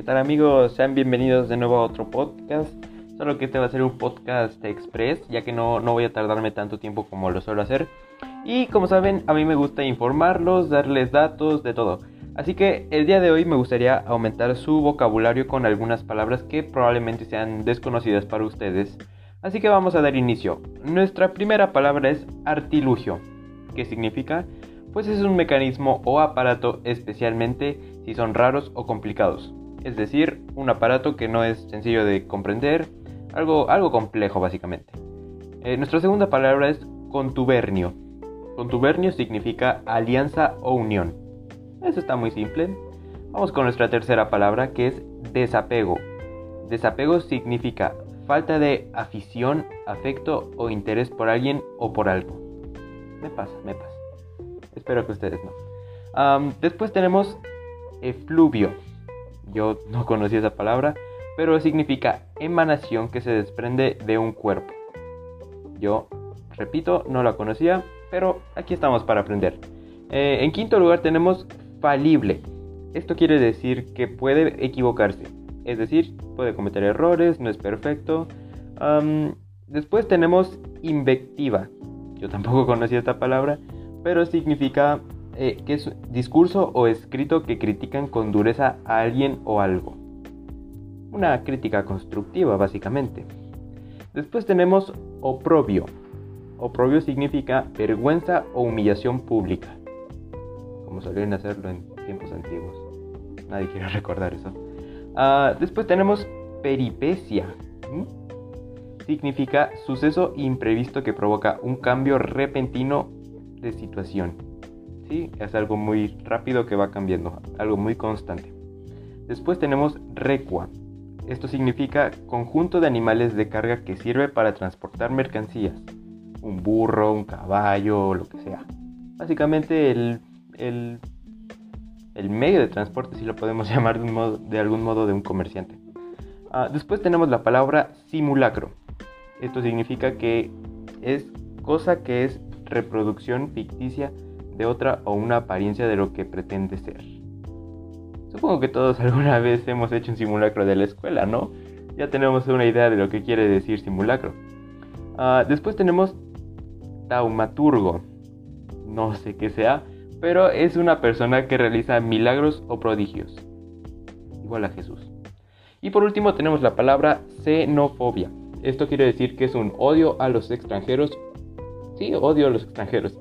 ¿Qué tal amigos? Sean bienvenidos de nuevo a otro podcast. Solo que este va a ser un podcast express, ya que no, no voy a tardarme tanto tiempo como lo suelo hacer. Y como saben, a mí me gusta informarlos, darles datos, de todo. Así que el día de hoy me gustaría aumentar su vocabulario con algunas palabras que probablemente sean desconocidas para ustedes. Así que vamos a dar inicio. Nuestra primera palabra es artilugio. ¿Qué significa? Pues es un mecanismo o aparato especialmente si son raros o complicados. Es decir, un aparato que no es sencillo de comprender, algo, algo complejo básicamente. Eh, nuestra segunda palabra es contubernio. Contubernio significa alianza o unión. Eso está muy simple. Vamos con nuestra tercera palabra que es desapego. Desapego significa falta de afición, afecto o interés por alguien o por algo. Me pasa, me pasa. Espero que ustedes no. después tenemos efluvio. Yo no conocía esa palabra, pero significa emanación que se desprende de un cuerpo. Yo, repito, no la conocía, pero aquí estamos para aprender. Eh, en quinto lugar tenemos falible. Esto quiere decir que puede equivocarse, es decir, puede cometer errores, no es perfecto. después tenemos invectiva. Yo tampoco conocía esta palabra, pero significa eh, que es discurso o escrito que critican con dureza a alguien o algo. Una crítica constructiva, básicamente. Después tenemos oprobio. Oprobio significa vergüenza o humillación pública, como solían hacerlo en tiempos antiguos. Nadie quiere recordar eso. Ah, después tenemos peripecia. Significa suceso imprevisto que provoca un cambio repentino de situación. ¿Sí? Es algo muy rápido que va cambiando, algo muy constante. Después tenemos recua. Esto significa conjunto de animales de carga que sirve para transportar mercancías un burro, un caballo, lo que sea. Básicamente el, el, medio de transporte, si lo podemos llamar de, un modo, de algún modo, de un comerciante. Ah, después tenemos la palabra simulacro. Esto significa que es cosa que es reproducción ficticia de otra o una apariencia de lo que pretende ser. Supongo que todos alguna vez hemos hecho un simulacro de la escuela, ¿no? Ya tenemos una idea de lo que quiere decir simulacro. Ah, después tenemos taumaturgo. No sé qué sea, pero es una persona que realiza milagros o prodigios. Igual a Jesús. Y por último tenemos la palabra xenofobia. Esto quiere decir que es un odio a los extranjeros. Sí, odio a los extranjeros,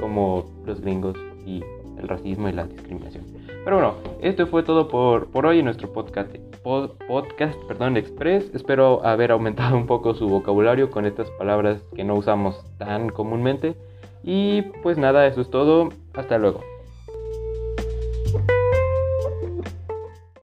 como los gringos y el racismo y la discriminación. Pero bueno, esto fue todo por, por hoy en nuestro podcast, podcast perdón, Express. Espero haber aumentado un poco su vocabulario con estas palabras que no usamos tan comúnmente. Y pues nada, eso es todo. Hasta luego.